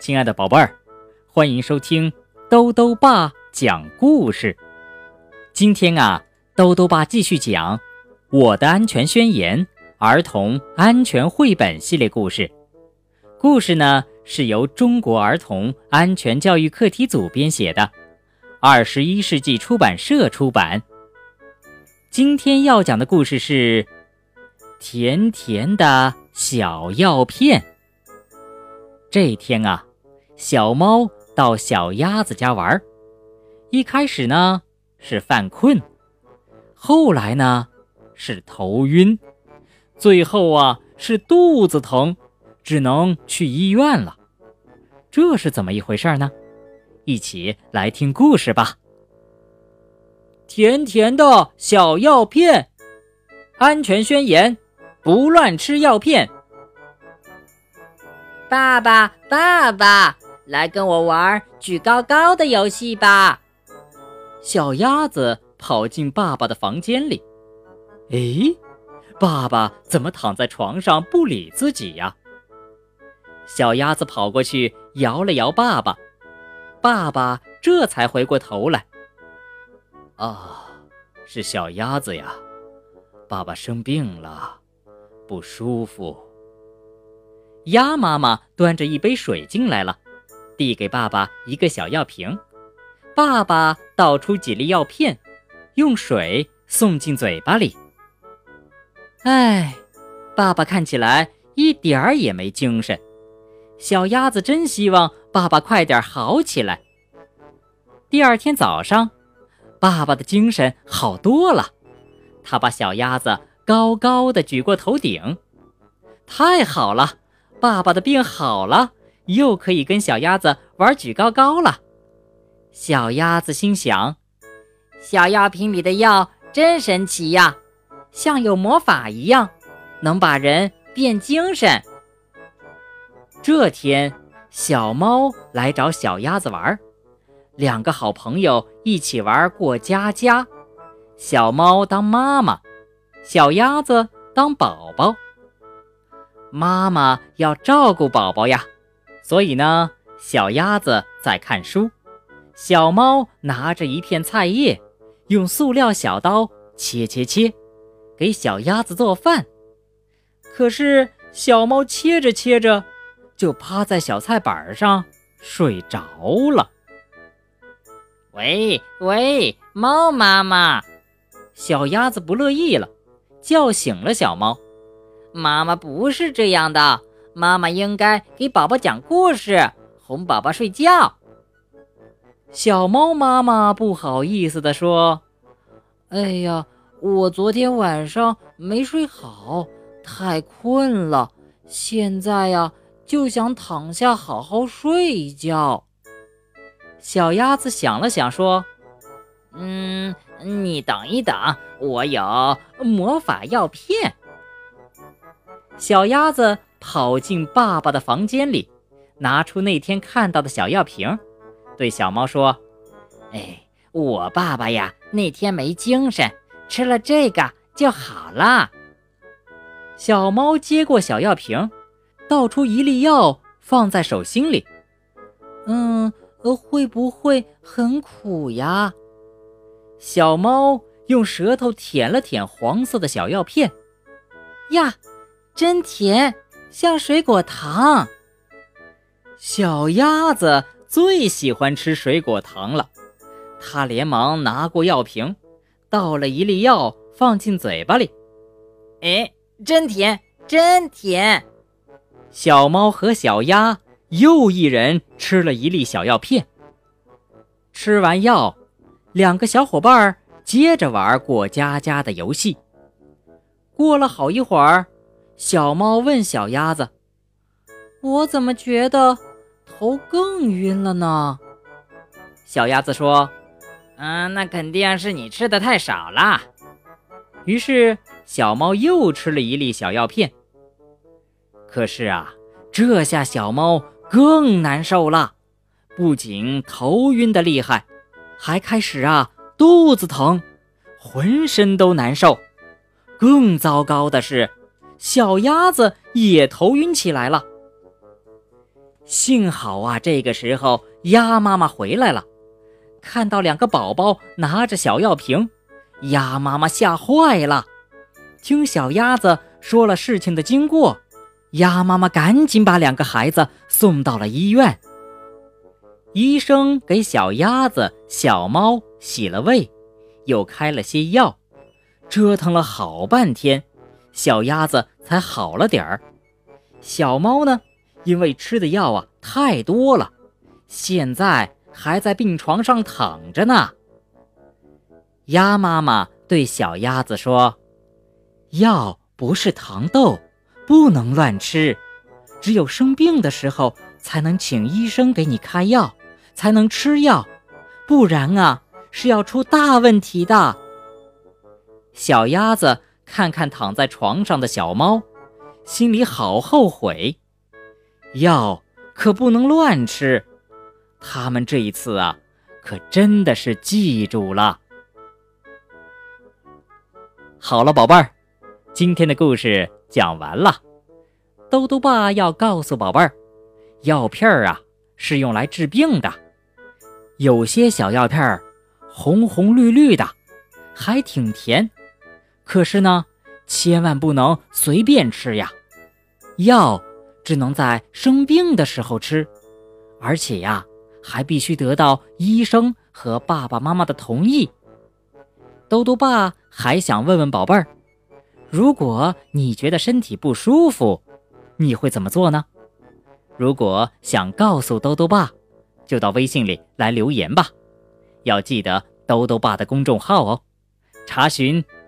亲爱的宝贝儿，欢迎收听兜兜爸讲故事。今天啊，兜兜爸继续讲《我的安全宣言》儿童安全绘本系列故事。故事呢是由中国儿童安全教育课题组编写的，二十一世纪出版社出版。今天要讲的故事是《甜甜的小药片》。这一天啊。小猫到小鸭子家玩，一开始呢是犯困，后来呢是头晕，最后啊是肚子疼，只能去医院了。这是怎么一回事呢？一起来听故事吧。甜甜的小药片，安全宣言：不乱吃药片。爸爸，爸爸。来跟我玩举高高的游戏吧！小鸭子跑进爸爸的房间里。诶，爸爸怎么躺在床上不理自己呀？小鸭子跑过去摇了摇爸爸，爸爸这才回过头来。啊，是小鸭子呀！爸爸生病了，不舒服。鸭妈妈端着一杯水进来了。递给爸爸一个小药瓶，爸爸倒出几粒药片，用水送进嘴巴里。哎，爸爸看起来一点儿也没精神。小鸭子真希望爸爸快点好起来。第二天早上，爸爸的精神好多了，他把小鸭子高高的举过头顶。太好了，爸爸的病好了。又可以跟小鸭子玩举高高了。小鸭子心想：“小药瓶里的药真神奇呀，像有魔法一样，能把人变精神。”这天，小猫来找小鸭子玩，两个好朋友一起玩过家家。小猫当妈妈，小鸭子当宝宝。妈妈要照顾宝宝呀。所以呢，小鸭子在看书，小猫拿着一片菜叶，用塑料小刀切切切，给小鸭子做饭。可是小猫切着切着，就趴在小菜板上睡着了。喂喂，猫妈妈！小鸭子不乐意了，叫醒了小猫。妈妈不是这样的。妈妈应该给宝宝讲故事，哄宝宝睡觉。小猫妈妈不好意思地说：“哎呀，我昨天晚上没睡好，太困了，现在呀就想躺下好好睡一觉。”小鸭子想了想说：“嗯，你等一等，我有魔法药片。”小鸭子。跑进爸爸的房间里，拿出那天看到的小药瓶，对小猫说：“哎，我爸爸呀，那天没精神，吃了这个就好了。”小猫接过小药瓶，倒出一粒药放在手心里。“嗯，会不会很苦呀？”小猫用舌头舔了舔黄色的小药片，呀，真甜！像水果糖，小鸭子最喜欢吃水果糖了。它连忙拿过药瓶，倒了一粒药放进嘴巴里。哎，真甜，真甜！小猫和小鸭又一人吃了一粒小药片。吃完药，两个小伙伴接着玩过家家的游戏。过了好一会儿。小猫问小鸭子：“我怎么觉得头更晕了呢？”小鸭子说：“嗯，那肯定是你吃的太少了。”于是小猫又吃了一粒小药片。可是啊，这下小猫更难受了，不仅头晕的厉害，还开始啊肚子疼，浑身都难受。更糟糕的是。小鸭子也头晕起来了。幸好啊，这个时候鸭妈妈回来了，看到两个宝宝拿着小药瓶，鸭妈妈吓坏了。听小鸭子说了事情的经过，鸭妈妈赶紧把两个孩子送到了医院。医生给小鸭子、小猫洗了胃，又开了些药，折腾了好半天，小鸭子才好了点儿。小猫呢，因为吃的药啊太多了，现在还在病床上躺着呢。鸭妈妈对小鸭子说。药不是糖豆，不能乱吃。只有生病的时候，才能请医生给你开药，才能吃药，不然啊，是要出大问题的。小鸭子看看躺在床上的小猫，心里好后悔。药可不能乱吃。他们这一次啊，可真的是记住了。好了，宝贝儿。今天的故事讲完了，兜兜爸要告诉宝贝儿，药片儿啊是用来治病的，有些小药片儿红红绿绿的，还挺甜，可是呢，千万不能随便吃呀，药只能在生病的时候吃，而且呀，还必须得到医生和爸爸妈妈的同意。兜兜爸还想问问宝贝儿。如果你觉得身体不舒服，你会怎么做呢？如果想告诉兜兜爸，就到微信里来留言吧。要记得兜兜爸的公众号哦，查询“